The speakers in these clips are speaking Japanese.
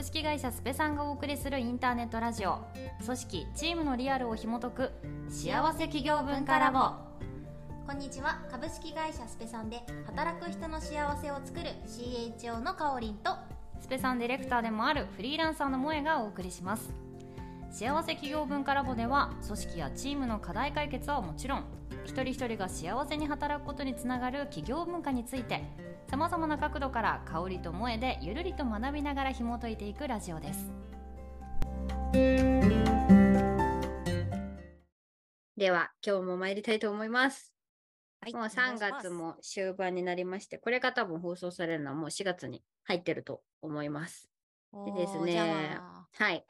株式会社スペさんがお送りするインターネットラジオ。組織チームのリアルを紐解く。幸せ企業文化ラボ。こんにちは。株式会社スペさんで働く人の幸せを作る CHO のかおりんとスペさんディレクターでもあるフリーランサーの萌えがお送りします。幸せ企業文化ラボでは組織やチームの課題解決はもちろん一人一人が幸せに働くことにつながる企業文化についてさまざまな角度から香りと萌えでゆるりと学びながら紐解いていくラジオですでは今日も参りたいと思います。はいもう3月も終盤になりまして、これが多分放送されるのはもう4月に入ってると思います。でですねはい。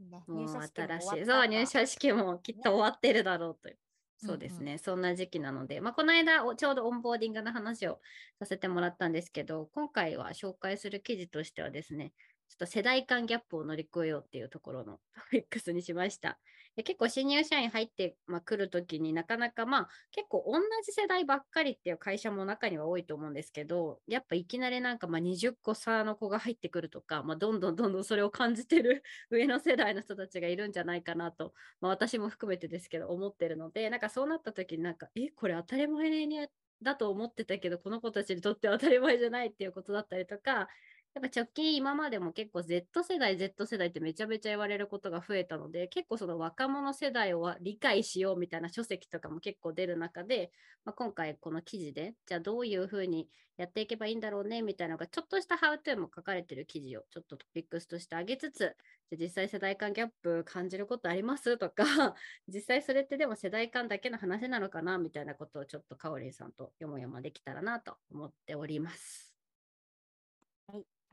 ねもう入社式も新しい。そう、入社式もきっと終わってるだろうという。うんそうですね、そんな時期なので、まあ、この間ちょうどオンボーディングの話をさせてもらったんですけど、今回は紹介する記事としてはですね、ちょっと世代間ギャップを乗り越えようっていうところのトピックスにしました。で結構新入社員入って、まあ、来るときになかなかまあ結構同じ世代ばっかりっていう会社も中には多いと思うんですけど、やっぱいきなりなんかまあ20個差の子が入ってくるとか、まあ、どんどんどんどんそれを感じてる 上の世代の人たちがいるんじゃないかなとまあ、私も含めてですけど思ってるのでなんかそうなった時になんかえこれ当たり前にだと思ってたけどこの子たちにとっては当たり前じゃないっていうことだったりとかやっぱ直近今までも結構 Z 世代 Z 世代ってめちゃめちゃ言われることが増えたので結構その若者世代を理解しようみたいな書籍とかも結構出る中で、まあ、今回この記事でじゃあどういうふうにやっていけばいいんだろうねみたいなのがちょっとしたハウトゥーも書かれてる記事をちょっとトピックスとしてあげつつじゃあ実際世代間ギャップ感じることありますとか 実際それってでも世代間だけの話なのかなみたいなことをちょっとかおりんさんとよもやまできたらなと思っております。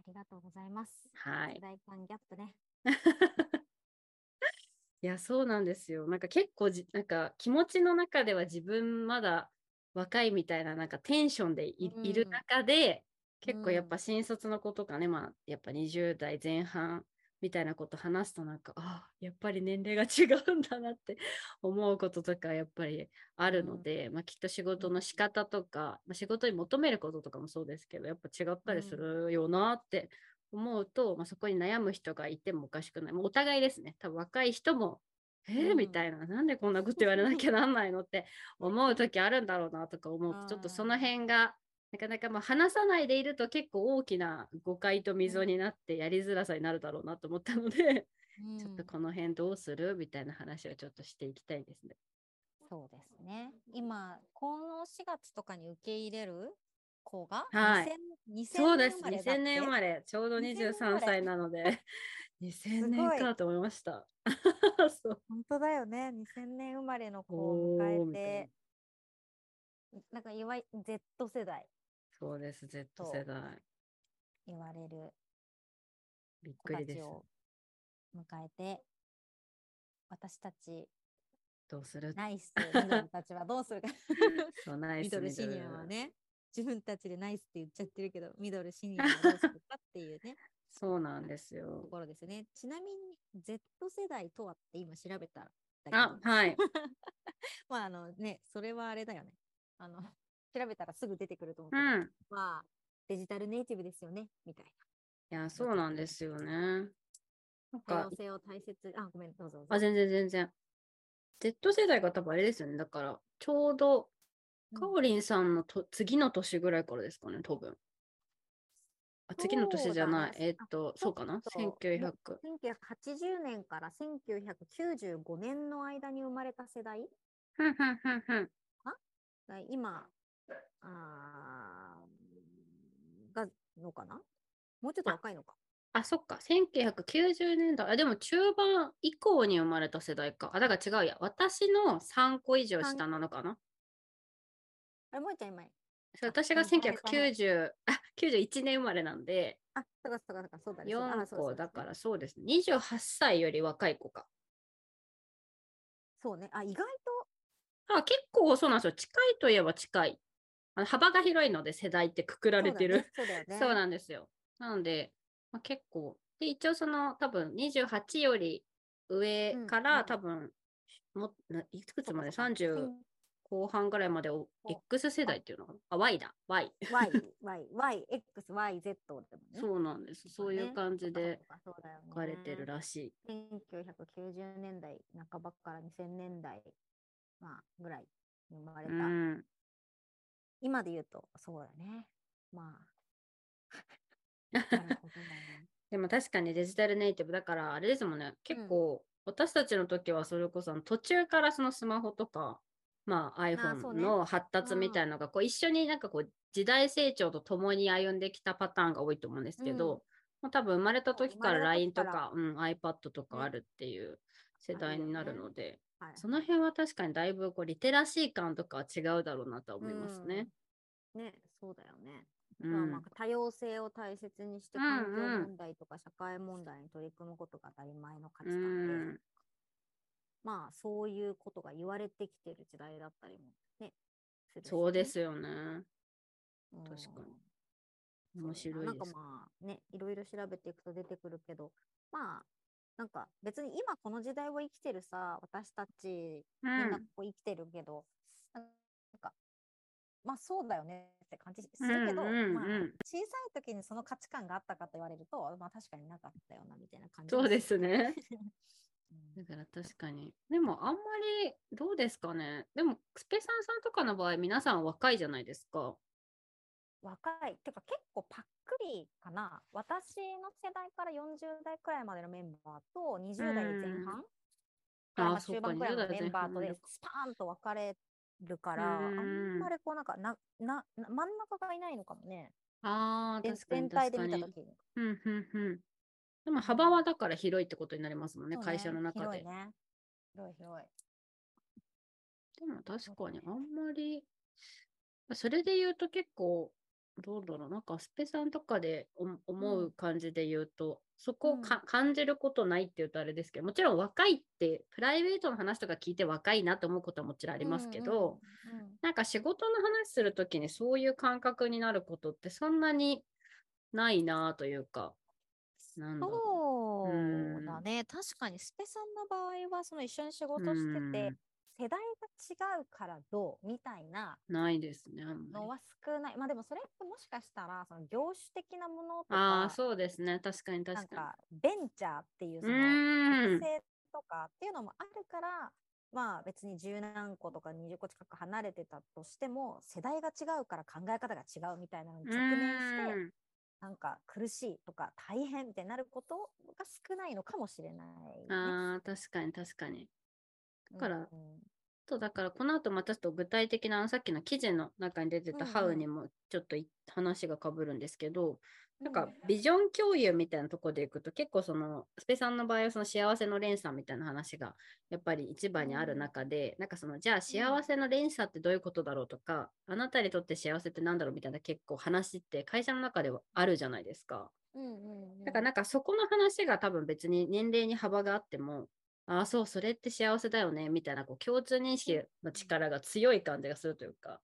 りがとうございますはい世。代間ギャップね いや、そうなんですよ。なんか結構じ、なんか気持ちの中では自分まだ若いみたいな、なんかテンションでい,、いるうん中で、結構やっうんぱ新卒の子とかね、まあ、やっぱ20代前半みたいなこと話すとなんか、ああ、やっぱり年齢が違うんだなって 思うこととかやっぱりあるので、まあきっと仕事の仕方とか、まあ、仕事に求めることとかもそうですけど、やっぱ違ったりするよなって思うと、まあ、そこに悩む人がいてもおかしくない。もうお互いですね。多分若い人も、えーうん。みたいな、なんでこんなこと言われなきゃなんないのって思う時あるんだろうなとか思うと、ちょっとその 辺が、なかなかまあ話さないでいると結構大きな誤解と溝になってやりづらさになるだろうなと思ったので、ちょっとこの辺どうするみたいな話をちょっとしていきたいですね。そうですね。今この4月とかに受け入れる子がはい。2000 2000そうです。年生まれだって？2000年生まれ、ちょうど2000年生ま23れ歳なので、2000ごい。年かと思いました。そう。本当だよね。2000年生まれの子を迎えてな。んかいわゆる Z 世代そうです、Z 世代。言われるびっ子くりです。たちを迎えて私たちどうする？ナイスミドルたちはどうするか そう、ナイスミドルシニアはね自分たちでナイスって言っちゃってるけどミドルシニアはどうするかっていうね そうなんですとよ。ころですねちなみに Z 世代とはって今調べたんだけどあ、はい。まああのねそれはあれだよねあの調べたらすぐ出てくると思ううけど、ん。まあデジタルネイティブですよねみたいいや、そうなんですよね。なんな多か様、性を大切あごめんどうぞどうぞあ、全然全然。Z 世代が多分あれですよね。だから、ちょうど、うんかおりんさんのと次の年ぐらいからですかね、多分。あ次の年じゃない。えっと、そうかな？ちょっと ?1900。1980年から1995年の間に生まれた世代？ふんふんふんふん。が今あーがのかな？もうちょっと若いのかあ、そっか。1990年代。あ、でも中盤以降に生まれた世代か。あ、だから違うや。私の3個以上下なのかな？あれもうちゃん今そう私があ大変1990、あ、91年生まれなんで、あそうかそうかそうかそうだねそうだあ4そうそう個だからそうですね。28歳より若い子か。そうねあ意外あ、結構そうなんですよ。近いといえば近い。あの幅が広いので世代ってくくらとれてる。そうだよねそうなんですよ。なので、まあ、結構。で、一応その多分28より上かうんうんら多分、もないくつまで？そうかそうか ?30 後半ぐらいまでをお X 世代っていうのかな？あ、Y だ、Y。Y、Y、Y、X、Y、Z でもね。そうなんです。そういう感じで書かれてるらしい。1990年代半ばから2000年代、まあ、ぐらいに生まれた。うん。今で言うと、そうだね。まあ。でも確かにデジタルネイティブだからあれですもんね。結構、私たちの時はそれこそ途中からそのスマホとか、まあ、あ iPhone の発達みたいなのがこう一緒になんかこう時代成長とともに歩んできたパターンが多いと思うんですけど、うん。まあ、多分生まれた時から LINE とか、うん、iPad とかねあるっていう世代になるので、はい、その辺は確かにだいぶこうリテラシー感とかは違うだろうなとは思いますね。うん。ね、そうだよね。うんまあまあ多様性を大切にしてうん環境うん問題とか社会問題に取り組むことが当たり前の価値う観で、んまあそういうことが言われてきてる時代だったりもね、するしそうですよね。うん確かに面白いなんかです。まあね、いろいろ調べていくと出てくるけど、まあ、なんか別に今この時代を生きてるさ、私たちうみんなんこう生きてるけど、なんか、まあそうだよねって感じするけど、うんうんうんまあ小さい時にその価値観があったかと言われると、まあ確かになかったよなみたいな感じそうですね。うんだから確かに。でもあんまりどうですかね。でもスペサンさんとかの場合皆さん若いじゃないですか。若い。てか結構パックリかな。私の世代から40代くらいまでのメンバーと20代前半からまああそうか中盤くらいの20代メンバーとでスパーンと分かれるから、あうんんまりこうなんかななな真ん中がいないのかもね。ああ、全確かに全体で。見たときに。うんうんうん。でも幅はだから広いってことになりますもんね、そう会社の中で。広いね。広い広い。でも確かにあんまり、それで言うと結構、どうだろう、なんかスペさんとかでお思うう感じで言うと、そこをか、うん。感じることないって言うとあれですけど、もちろん若いって、プライベートの話とか聞いて若いなと思うことはもちろんあありますけど、うんうんなんか仕事の話するときにそういう感覚になることってそんなにないなというか、なんだろそううん。だね。確かにスペさんの場合はその一緒に仕う。事しててうん、世代が違うからどうみたいなないですね。のは少ない。まあでもそれってもしかしたら、その業種的なものとああ、か、そうですね、確かになん確かかベンチャーっていうに。そうの特。性とかっていうのもあるから、まあ別に十何個とか20個近く離れてたとしても、世代が違うから考え方が違うみたいなのに直面して、うんなんか苦しいとか大変みたいになることが少ないのかもしれない、ね。ああ、確かに確かに。だから。うんとだからこの後またちょっと具体的なさっきの記事の中に出てたうんうん。ハウにもちょっとい話がかぶるんですけど、なんかうん。ビジョン共有みたいなところでいくと結構そのスペさんの場合はその幸せの連鎖みたいな話がやっぱり一番にある中で、なんかそのじゃあ幸せの連鎖ってどういうことだろうとか、あなたにとって幸せってなんだろうみたいな結構話って会社の中ではあるじゃないですか。うんうんうん。だからなんかそこの話が多分別に年齢に幅があっても、ああ、そう、それって幸せだよね、みたいなこう共通認識の力が強い感じがするというか。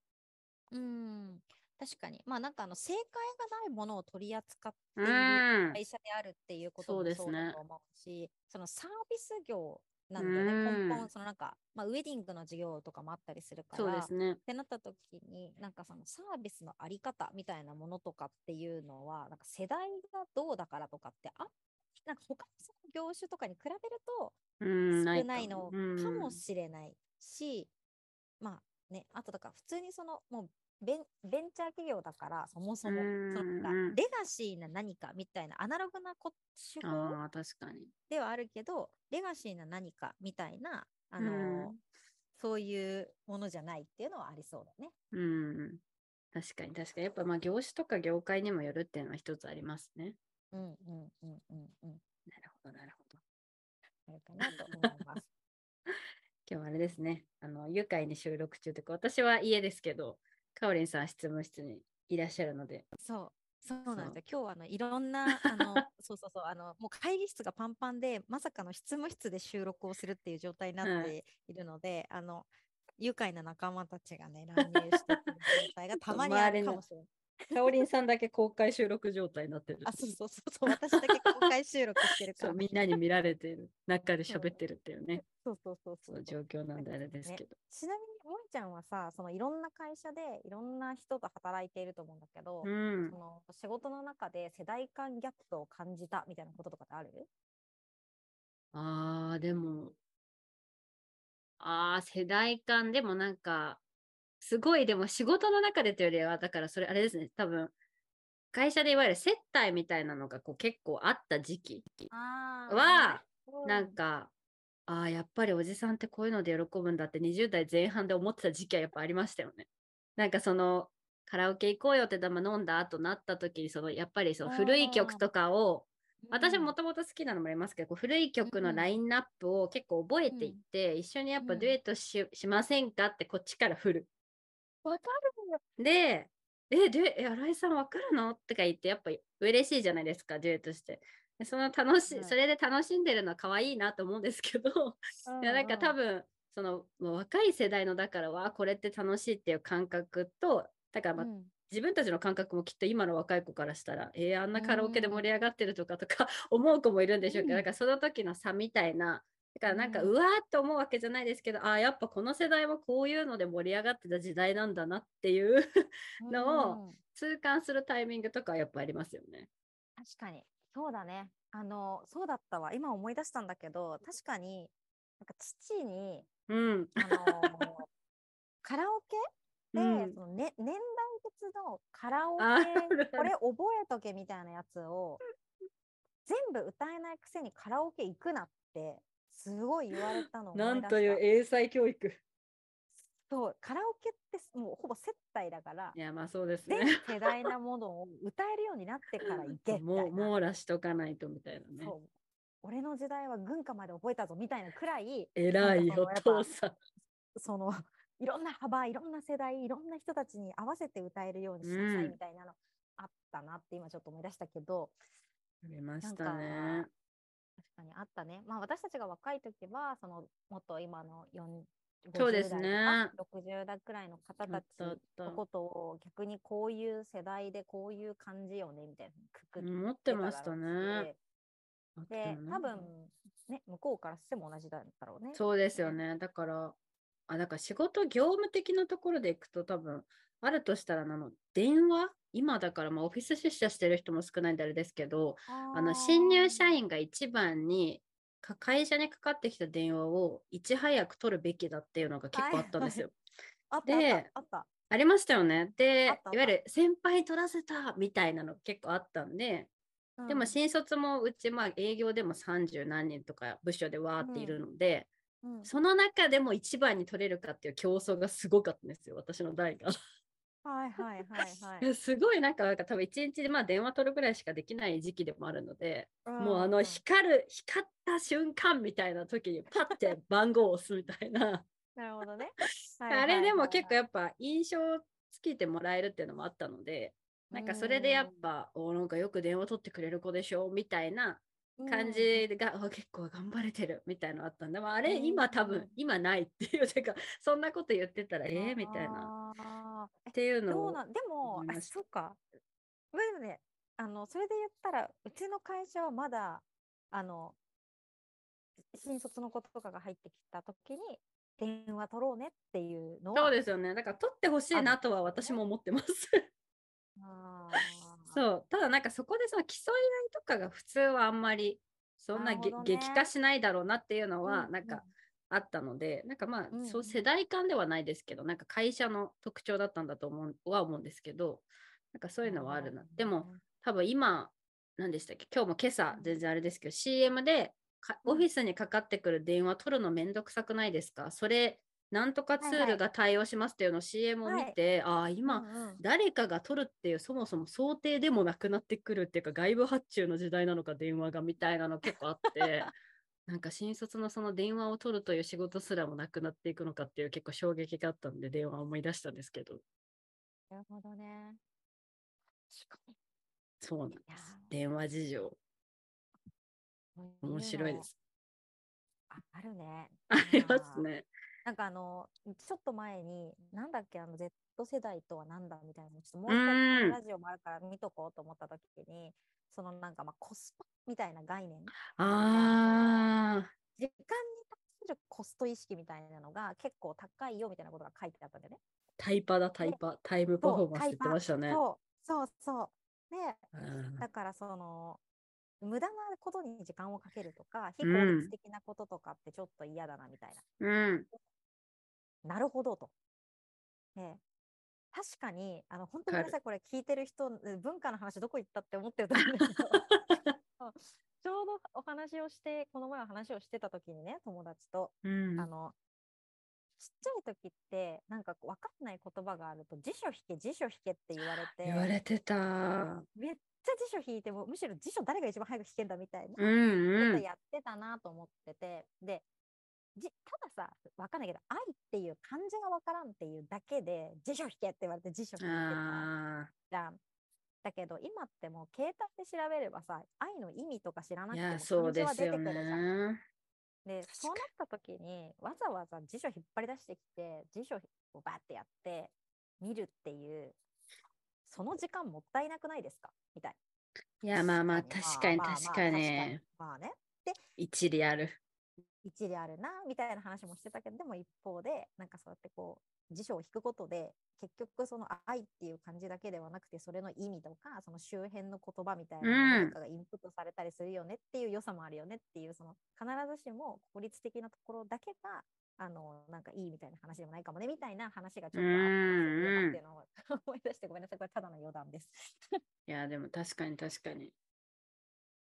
うん、確かに。まあなんかあの正解がないものを取り扱ってういる。会社であるっていうことそうもそうだと思うし、そのサービス業なんだよね。うん根本、そのなんか、まあウェディングの事業とかもあったりするから、そうですねっ。てなった時に、なんかそのサービスのあり方みたいなものとかっていうのは、なんか世代がどうだからとかって、あなんか他のその業種とかに比べるとうん、少かないのうんかもしれないし、まあね、あとだから普通にそのもうベンベンチャー企業だからそもそもうんそレガシーな何かみたいなアナログなこ手法確かに。ではあるけどレガシーな何かみたいなあのそういうものじゃないっていうのはありそうだね。うん。確かに確かに。やっぱまあ業種とか業界にもよるっていうのは一つありますね。うんうんうんうんうん。なるほど、なるほど。あるかなと思います。今日はあれですね。あの、愉快に収録中というか、私は家ですけど、かおりんさんは執務室にいらっしゃるので、そう。そうなんですよ。今日はあのいろんな、あの、そうそうそう、あの、もう会議室がパンパンで、まさかの執務室で収録をするっていう状態になっはているので、あの、愉快な仲間たちがね、乱入してくる状態がたまにあるかもしれない。かおりんさんだけ公開収録状態になってる。あ、そうそうそうそう、私だけ公開収録してるから。そうみんなに見られてる中で喋ってるっていうね、そうそうそうそう状況なんであれですけど。ちなみに、もえちゃんはさ、そのいろんな会社でいろんな人と働いていると思うんだけど、うんそ。の仕事の中で世代間ギャップを感じたみたいなこととかってある？ああ、でも、ああ、世代間でもなんか、すごい、でも仕事の中でというよりは、だからそれあれですね、多分、会社でいわゆる接待みたいなのがこう結構あった時期あは、なんか、ああ、やっぱりおじさんってこういうので喜ぶんだって20代前半で思ってた時期はやっぱありましたよね。なんかその、カラオケ行こうよってでも飲んだ後なった時に、そのやっぱりその古い曲とかを、私もともと好きなのもありますけど、こう古い曲のうん。ラインナップを結構覚えていって、一緒にやっぱうん。デュエットし,、しませんかってこっちから振る。わかる。で、え、デュエえ、新井さんわかるの？とか言って、やっぱ嬉しいじゃないですか、デュエットして。でその楽し、はい。それで楽しんでるのは可愛いなと思うんですけど、いやなんか多分その若い世代のだからはこれって楽しいっていう感覚とだからまあ、うん。自分たちの感覚もきっと今の若い子からしたらえー、あんなカラオケで盛り上がってるとかとか 思う子もいるんでしょうけど、うん。だからその時の差みたいなだからなんか、ううんわーって思うわけじゃないですけどあーやっぱこの世代もこういうので盛り上がってた時代なんだなっていう のをうん痛感するタイミングとかはやっぱありますよね。確かに。そうだね。あの、そうだったわ。今思い出したんだけど、確かに、なんか父に、うん。あの カラオケで、うんそのね、年代別のカラオケ、これ覚えとけみたいなやつを、全部歌えないくせにカラオケ行くなって、すごい言われたの。なんという英才教育。そう、カラオケってもうほぼ接待だからい、やまあそうです全ね。世代なものを歌えるようになってから行け。もう網羅しとかないとみたいなね。そう俺の時代は軍歌まで覚えたぞみたいなくらい偉いお父さん。そのいろんな幅いろんな世代いろんな人たちに合わせて歌えるようにしなさいうんみたいなのあったなって今ちょっと思い出したけど、ありましたね。確かにあったね。まあ私たちが若い時はそのもっと今の4そうですね50代とか60代くらいの方たちのことを逆にこういう世代でこういう感じよねみたいなくくって持ってましたね。で多分ね向こうからしても同じだったろうね。そうですよね。だから、あ、だから仕事業務的なところでいくと多分、あるとしたら、あの、電話？今だから、まあ、オフィス出社してる人も少ないんであれですけど、あの、新入社員が一番に、か会社にかかってきた電話をいち早く取るべきだっていうのが結構あったんですよ。でたありましたよね。で、いわゆる先輩取らせたみたいなの結構あったんで、でも新卒もうち、まあ営業でも30何人とか部署でわーっているので、うん、うん。その中でも一番に取れるかっていう競争がすごかったんですよ、私の代が。はいはいはいはい すごいなんか、なんか多分一日でまあ電話取るぐらいしかできない時期でもあるので、もうあのん光る、光った瞬間みたいな時にパッて番号を押すみたいな。なるほどね。あれでも結構ややっぱ印象つけてもらえるっていうのもあったので、なんかそれでやっぱ、おなんかよく電話取ってくれる子でしょみたいな感じが、あ結構頑張れてるみたいなのあったんで、まあ、あれうん今多分うん。今ないっていうてかそんなこと言ってたらええみたいな。な。っていうのをどうなんでもあそうか。まあでもね、あのそれで言ったらうちの会社はまだあの新卒の子とかが入ってきた時に電話取ろうねっていうのはそうですよね。だから取ってほしいなとは私も思ってます。あーそう。ただなんかそこでその競い合いとかが普通はあんまりそんなね。激化しないだろうなっていうのはうんなんかあったので、なんかまあ、うんそう世代間ではないですけどなんか会社の特徴だったんだと思うは思うんですけどなんかそういうのはあるな。でも、多分今何でしたっけ？今日も今朝うん。全然あれですけど、CM でオフィスにかかってくる電話取るのめんどくさくないですか？それなんとかツはいはい。ールが対応しますっていうのを CM を見て、ああ今、うんうん。誰かが取るっていうそもそも想定でもなくなってくるっていうか外部発注の時代なのか電話がみたいなの結構あって なんか新卒のその電話を取るという仕事すらもなくなっていくのかっていう結構衝撃があったんで電話を思い出したんですけど。なるほどね。そうなんです。電話事情。面白いです。ああるね。ありますねなんかあの、ちょっと前に、なんだっけ、あの Z 世代とはなんだみたいなの、ちょっともう一回ラジオもあるから見とこうと思った時に、そのなんかまあコスパみたいな概念、ああ、時間に対するコスト意識みたいなのが結構高いよみたいなことが書いてあったんだよね。タイパだ、タイパ。タイムパフォーマンスって言ってましたね。そう、そうそう。で、うんだからその、無駄なことに時間をかけるとか、非効率的なこととかってちょっと嫌だなみたいな。うん。なるほどと。で確かに、あの、本当にごめんなさい、これ聞いてる人、うん文化の話どこ行ったって思ってると思うんだけど、ちょうどお話をして、この前お話をしてた時にね、友達と、うん。あの、ちっちゃい時って、なんか分かんない言葉があると、辞書引け、辞書引けって言われて、言われてた。めっちゃ辞書引いても、むしろ辞書誰が一番早く引けんだみたいなうんうん。ことやってたなと思ってて、で、じたださ、わかんないけど、愛っていう漢字がわからんっていうだけで、辞書引けって言われて辞書引いてたあじゃん。だけど、今ってもう携帯で調べればさ、愛の意味とか知らあ。ないくてもや、そう漢字はですよ出てくるじゃん。ね。で、そうなった時に、わざわざ辞書引っ張り出してきて、辞書をバーってやって、見るっていう、その時間もったいなくないですか？みたいいや、まあまあ、確確かに確かに。まあね。一理ある。一理あるなみたいな話もしてたけどでも一方でなんかそうやってこう辞書を引くことで結局その愛っていう感じだけではなくてそれの意味とかその周辺の言葉みたいなのかがインプットされたりするよねっていう良さもあるよねっていうその必ずしも効率的なところだけがあのなんかいいみたいな話でもないかもねみたいな話がちょっとあったっていうのを思い出してごめんなさいこれただの余談です。いや、でも確かに確かに。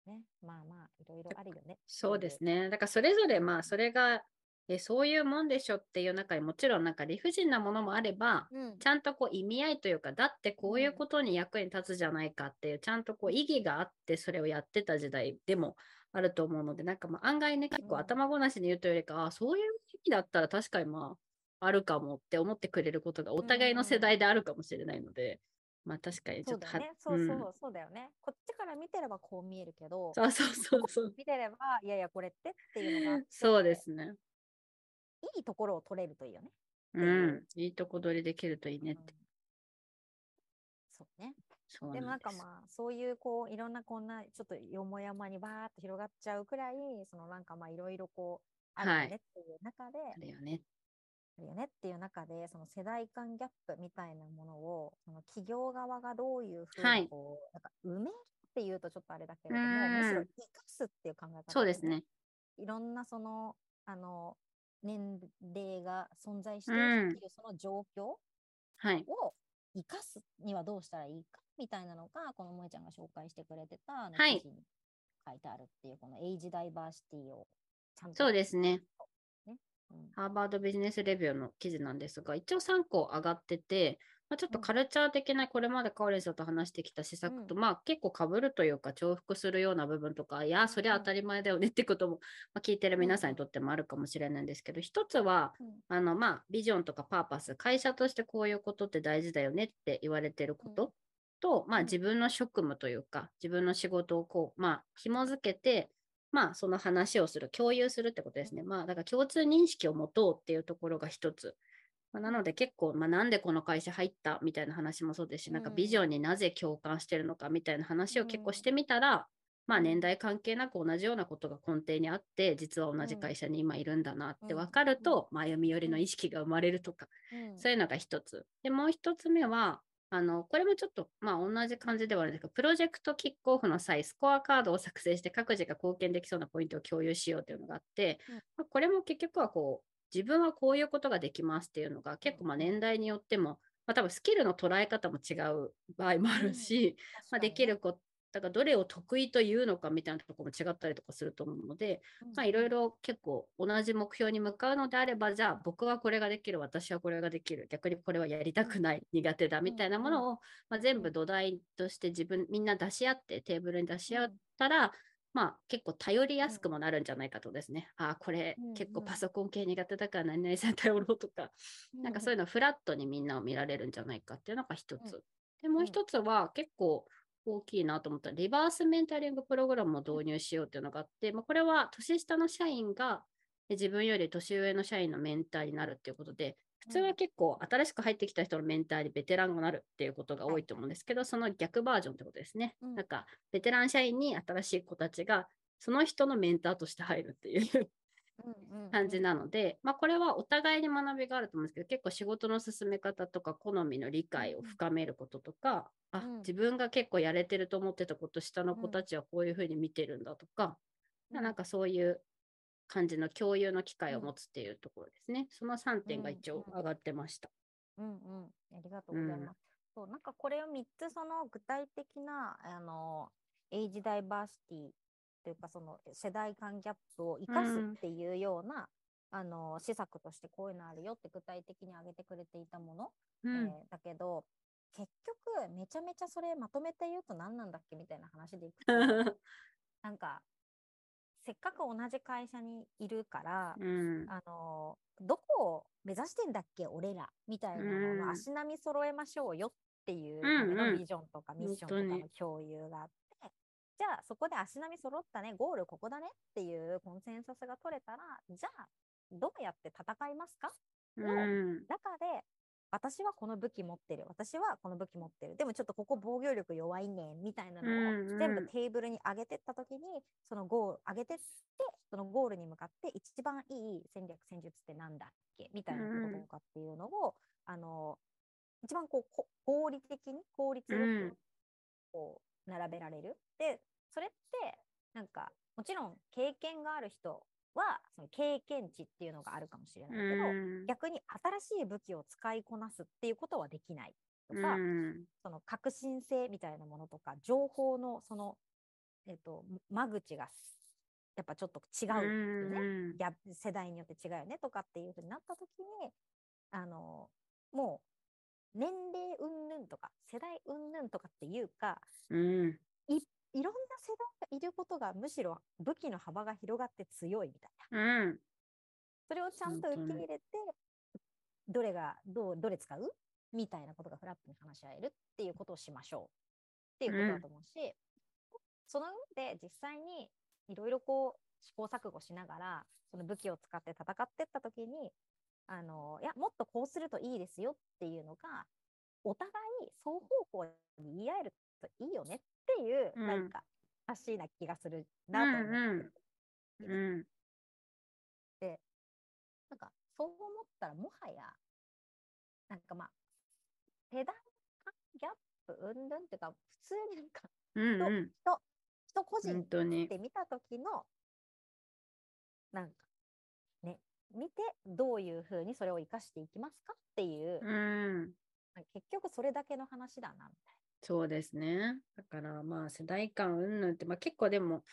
ね。まあまあいろいろあるよね。そうですね。だからそれぞれまあそれがえそういうもんでしょっていう中にもちろんなんか理不尽なものもあればうん。ちゃんとこう意味合いというかだってこういうことに役に立つじゃないかっていうちゃんとこう意義があってそれをやってた時代でもあると思うのでなんかまあ案外ね結構うん頭ごなしに言うというよりか、あそういう意味だったら確かにまああるかもって思ってくれることがお互いの世代であるかもしれないので、まあ確かにちょっとはそうだよね。そうそう、んそうだよね。こっちから見てればこう見えるけど、そうそうそうそう見てれば、いやいや、これってっていうのがそうですね。いいところを取れるといいよね。うんいいとこ取りできるといいねって。うんそうね。そうでもなんかまあ、そういうこう、いろんなこんな、ちょっとよもやまにバーっと広がっちゃうくらい、そのなんかまあ、いろいろこう、あるよはいねっていう中で、あるよね。あるよねっていう中で、その世代間ギャップみたいなものを、その企業側がどういうふうはいにこう、なんか埋めるっていうとちょっとあれだけれども、うんむしろ生かすっていう考え方、そうですね。いろんなその、あの、年齢が存在してうんいるその状況はい。を生かすにはどうしたらいいかみたいなのが、この萌ちゃんが紹介してくれてた、記事に書いてあるっていう、このエイジダイバーシティをちゃんと。そうですね。うん。ハーバードビジネスレビューの記事なんですが、一応3個上がってて、まあ、ちょっとうん。カルチャー的なこれまでカオレンさんと話してきた施策と、うん。まあ結構被るというか重複するような部分とか、いや、それは当たり前だよねってことも、まあ、聞いてる皆さんにとってもあるかもしれないんですけど、一つは、うん。あの、まあ、ビジョンとかパーパス、会社としてこういうことって大事だよねって言われてることと、まあ、うん。自分の職務というか、自分の仕事をこう、まあ、紐づけて、まあ、その話をする、共有するってことですね。まあ、だから共通認識を持とうっていうところが一つ。まあ、なので結構、まあ、なんでこの会社入ったみたいな話もそうですし、なんかうんビジョンになぜ共感してるのかみたいな話を結構うんしてみたら、まあうん年代関係なく同じようなことが根底にあって、実は同じ会社に今いるんだなってうん分かると、まあ歩み寄りの意識が生まれるとか、うんそういうのが一つ。で、もう一つ目は、あの、これもちょっと、まあ、同じ感じではあるんですけど、プロジェクトキックオフの際、スコアカードを作成して各自が貢献できそうなポイントを共有しようというのがあって、うん。まあこれも結局はこう、自分はこういうことができますっていうのが、結構まあうん年代によっても、まあ、多分スキルの捉え方も違う場合もあるし、まあ、できること、だからどれを得意というのかみたいなところも違ったりとかすると思うので、まあ、いろいろ結構同じ目標に向かうのであれば、じゃあ僕はこれができる、私はこれができる、逆にこれはやりたくない、苦手だみたいなものを、まあ、全部土台として自分、みんな出し合って、テーブルに出し合ったら、まあ結構頼りやすくもなるんじゃないかとですね。ああ、これうん結構パソコン系苦手だから何々さん頼ろうとか、なんかそういうの、のフラットにみんなを見られるんじゃないかっていうのが一つ。うん。で、もう一つは結構大きいなと思った。リバースメンタリングプログラムを導入しようっていうのがあって、まあ、これは年下の社員がで自分より年上の社員のメンターになるっていうことで、普通は結構新しく入ってきた人のメンターにベテランがなるっていうことが多いと思うんですけど、その逆バージョンってことですね。うん。なんか、ベテラン社員に新しい子たちが、その人のメンターとして入るっていう感じなので、まあ、これはお互いに学びがあると思うんですけど、結構仕事の進め方とか、好みの理解を深めることとか、あうん。自分が結構やれてると思ってたこと、下の子たちはこういうふうに見てるんだとか、うん。なんかそういう感じの共有の機会を持つっていうところですね。その3点が一応うん。上がってました。うんうん、ありがとうございます。そうなんかこれを3つその具体的なあのエイジダイバーシティというかその世代間ギャップを生かすうん。っていうような、あの施策としてこういうのあるよって具体的に挙げてくれていたもの、うん。えーだけど結局めちゃめちゃそれまとめて言うと何なんだっけみたいな話でいくと なんかせっかく同じ会社にいるから、うん。あのどこを目指してんだっけ俺らみたいなのうん。の足並み揃えましょうよっていううんうん。ためのビジョンとかミッションとかの共有があって、じゃあそこで足並み揃ったねゴールここだねっていうコンセンサスが取れたらじゃあどうやって戦いますか？うん。中で私はこの武器持ってる。私はこの武器持ってる。でもちょっとここ防御力弱いねみたいなのを全部テーブルに上げてった時にそのゴール上げてってそのゴールに向かって一番いい戦略戦術ってなんだっけみたいなこととかっていうのを、あの一番こうこ合理的に効率ようんくこう並べられる。でそれってなんかもちろん経験がある人はその経験値っていうのがあるかもしれないけど、うん。逆に新しい武器を使いこなすっていうことはできないとか、うん。その革新性みたいなものとか情報のその、えっと間口がやっぱちょっと違うっていうね、うん世代によって違うよねとかっていうふうになった時にあのもう年齢云々とか世代云々とかっていうかうん。いろんな世代がいることがむしろ武器の幅が広がって強いみたいな。うん。それをちゃんと受け入れて、どれが、どう、どれ使うみたいなことがフラットに話し合えるっていうことをしましょう。っていうことだと思うし、その上で実際にいろいろこう試行錯誤しながら、その武器を使って戦っていったときに、あの、いや、もっとこうするといいですよっていうのが、お互い双方向に言い合えるといいよねっていう、うん。なんか、らしいな気がするなと思って。うんうんうん。なんか、そう思ったら、もはや、なんかまあ、世代間ギャップ、うんぬんっていうか、普通になんか、うんうん。人、人個人本当に。で見た時の、なんか、ね、見て、どういうふうにそれを生かしていきますかっていう、うん結局それだけの話だな、みたいそうですね。だからまあ世代間云々って、まあ、結構でも、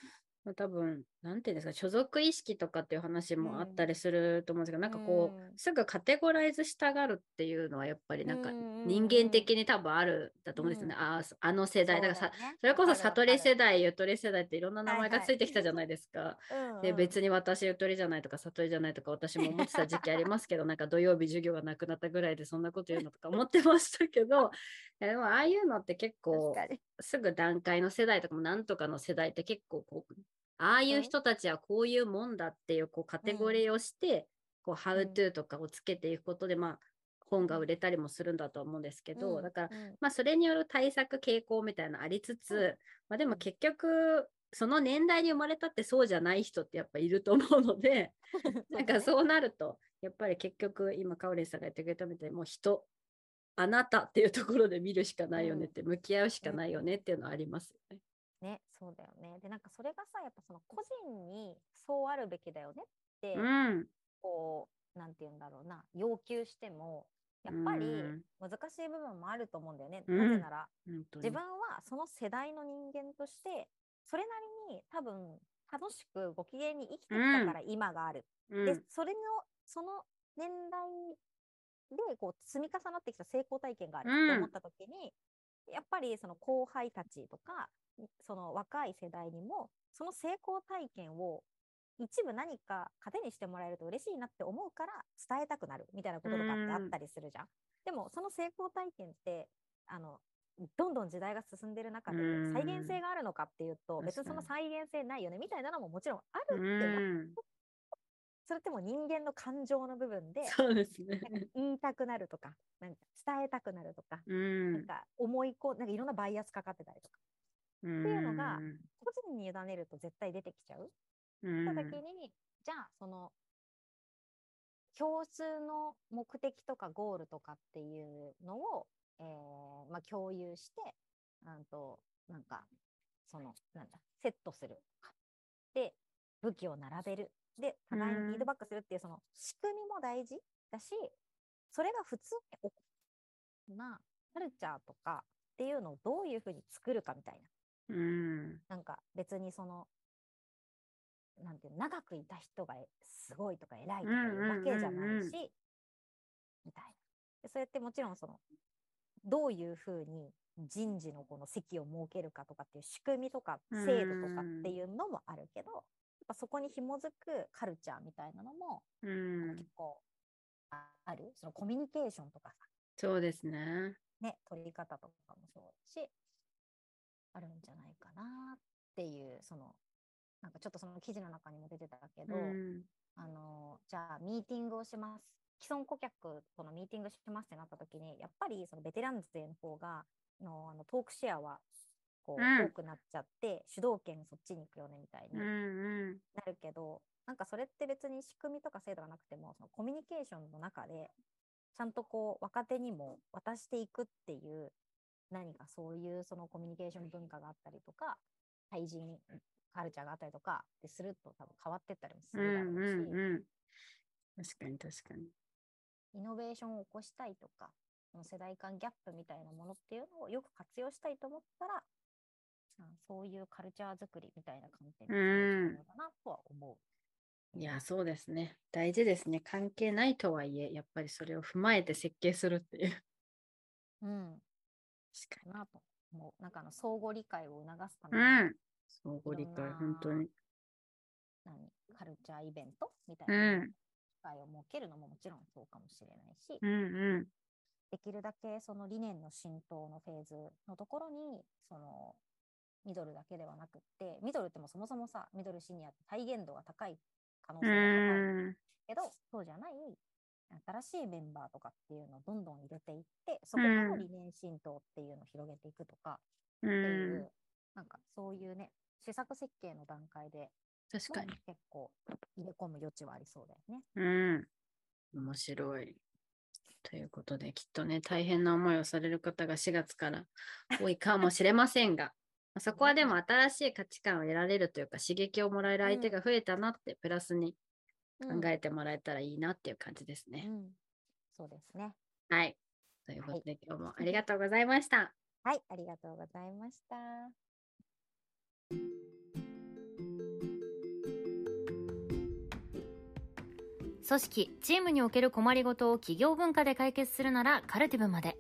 まあ、多分なんていうんですか所属意識とかっていう話もあったりすると思うんですけど、なんかこう、うんすぐカテゴライズしたがるっていうのはやっぱりなんかうんうんうん人間的に多分あるんだと思うんですよね。ああそあの世な。代だからさそれこそ悟り世代ゆとり世代っていろんな名前がはいはいついてきたじゃないですか。うんうんで別に私ゆとりじゃないとか悟りじゃないとか私も思ってた時期ありますけどなんか土曜日授業がなくなったぐらいでそんなこと言うのとか思ってましたけどでもああいうのって結構。すぐ段階の世代とかもなんとかの世代って結構こうああいう人たちはこういうもんだっていうこうカテゴリーをして、こう、ハウトゥーとかをつけていくことで、まあ、本が売れたりもするんだと思うんですけど、うん。だから、うん。まあ、それによる対策傾向みたいなのありつつ、うん。まあ、でも結局、その年代に生まれたってそうじゃない人ってやっぱいると思うので、なんかそうなると、やっぱり結局、今、カオリンさんが言ってくれたみたいに、もう人、あなたっていうところで見るしかないよねって、向き合うしかないよねっていうのはありますよね。ね、そうだよね。で、なんかそれがさ、やっぱその個人にそうあるべきだよねって、うん。こう、なんて言うんだろうな、要求しても、やっぱりうん難しい部分もあると思うんだよね。うんなぜなら、本当に自分はその世代の人間として、それなりに多分楽しくご機嫌に生きてきたから今がある。うんで、それの、その年代でこう積み重なってきた成功体験があるって思った時に、やっぱりその後輩たちとか、その若い世代にも、その成功体験を一部何か糧にしてもらえると嬉しいなって思うから伝えたくなるみたいなこととかってあったりするじゃん。でもその成功体験って、あの、どんどん時代が進んでる中でうん再現性があるのかっていうと、別にその再現性ないよねみたいなのももちろんあうるってそれってもう人間の感情の部分でそうですね。言いたくなるとかなんか伝えたくなるとか、うなんん。か思いこなんかいろんなバイアスかかってたりとかっていうのが個人に委ねると絶対出てきちゃう。た時に、じゃあその共通の目的とかゴールとかっていうのを、えーまあ、共有してなんとなんかそのなんだセットする。で武器を並べる。で互いにフィードバックするっていうその仕組みも大事だしそれが普通に起こるなカルチャーとかっていうのをどういうふうに作るかみたいなうん。なんか別にその、なんていうの長くいた人がえすごいとか偉いとかいうわけじゃないし、みたいな。でそうやってもちろんその、どういうふうに人事のこの席を設けるかとかっていう仕組みとかうん制度とかっていうのもあるけど、やっぱそこに紐づくカルチャーみたいなのも、うあのん結。構あある？そのコミュニケーションとかさ、そうですね。ね、取り方とかもそうだし、あるんじゃないかなっていう、その、なんかちょっとその記事の中にも出てたけど、うん。あの、じゃあミーティングをします。既存顧客とのミーティングしますってなった時に、やっぱりそのベテラン勢の方が、のあのトークシェアはこう、うん多くなっちゃって、主導権そっちに行くよねみたいにうんうん。なるけど、なんかそれって別に仕組みとか制度がなくても、そのコミュニケーションの中で、ちゃんとこう若手にも渡していくっていう、何かそういうそのコミュニケーション文化があったりとか、対人カルチャーがあったりとかですると多分変わってったりもすうんるだろうし、うんうん。確かに確かに。イノベーションを起こしたいとか、その世代間ギャップみたいなものっていうのをよく活用したいと思ったら、あそういうカルチャー作りみたいな観点でうん必要だなとは思う。いや、そうですね。大事ですね。関係ないとはいえ、やっぱりそれを踏まえて設計するっていう。うん。確かかなと思う。なんかあの相互理解を促すたに。めに、うん。相互理解、本当に。何カルチャーイベントみたいうんな機会を設けるのももちろんそうかもしれないし、うんうん。できるだけその理念の浸透のフェーズのところに、そのミドルだけではなくって、ミドルってもそもそもさ、ミドルシニアって体現度が高い可能う性が高いん。けど、そうじゃない新しいメンバーとかっていうのをどんどん入れていって、そこからの理念浸透っていうのを広げていくとか、う。っていうんなんかそういうね、施策設計の段階でも確かに。結構入れ込む余地はありそうだよね。うん。面白い。ということで、きっとね、大変な思いをされる方が4月から多いかもしれませんが、まあそこはでも新しい価値観を得られるというか、刺激をもらえる相手が増えたなって、プラスに考えてもらえたらいいなっていう感じですね。うん、そうですね。はい。ということで、今日もありがとうございました。はい、ありがとうございました。組織チームにおける困りごとを企業文化で解決するならカルティブまで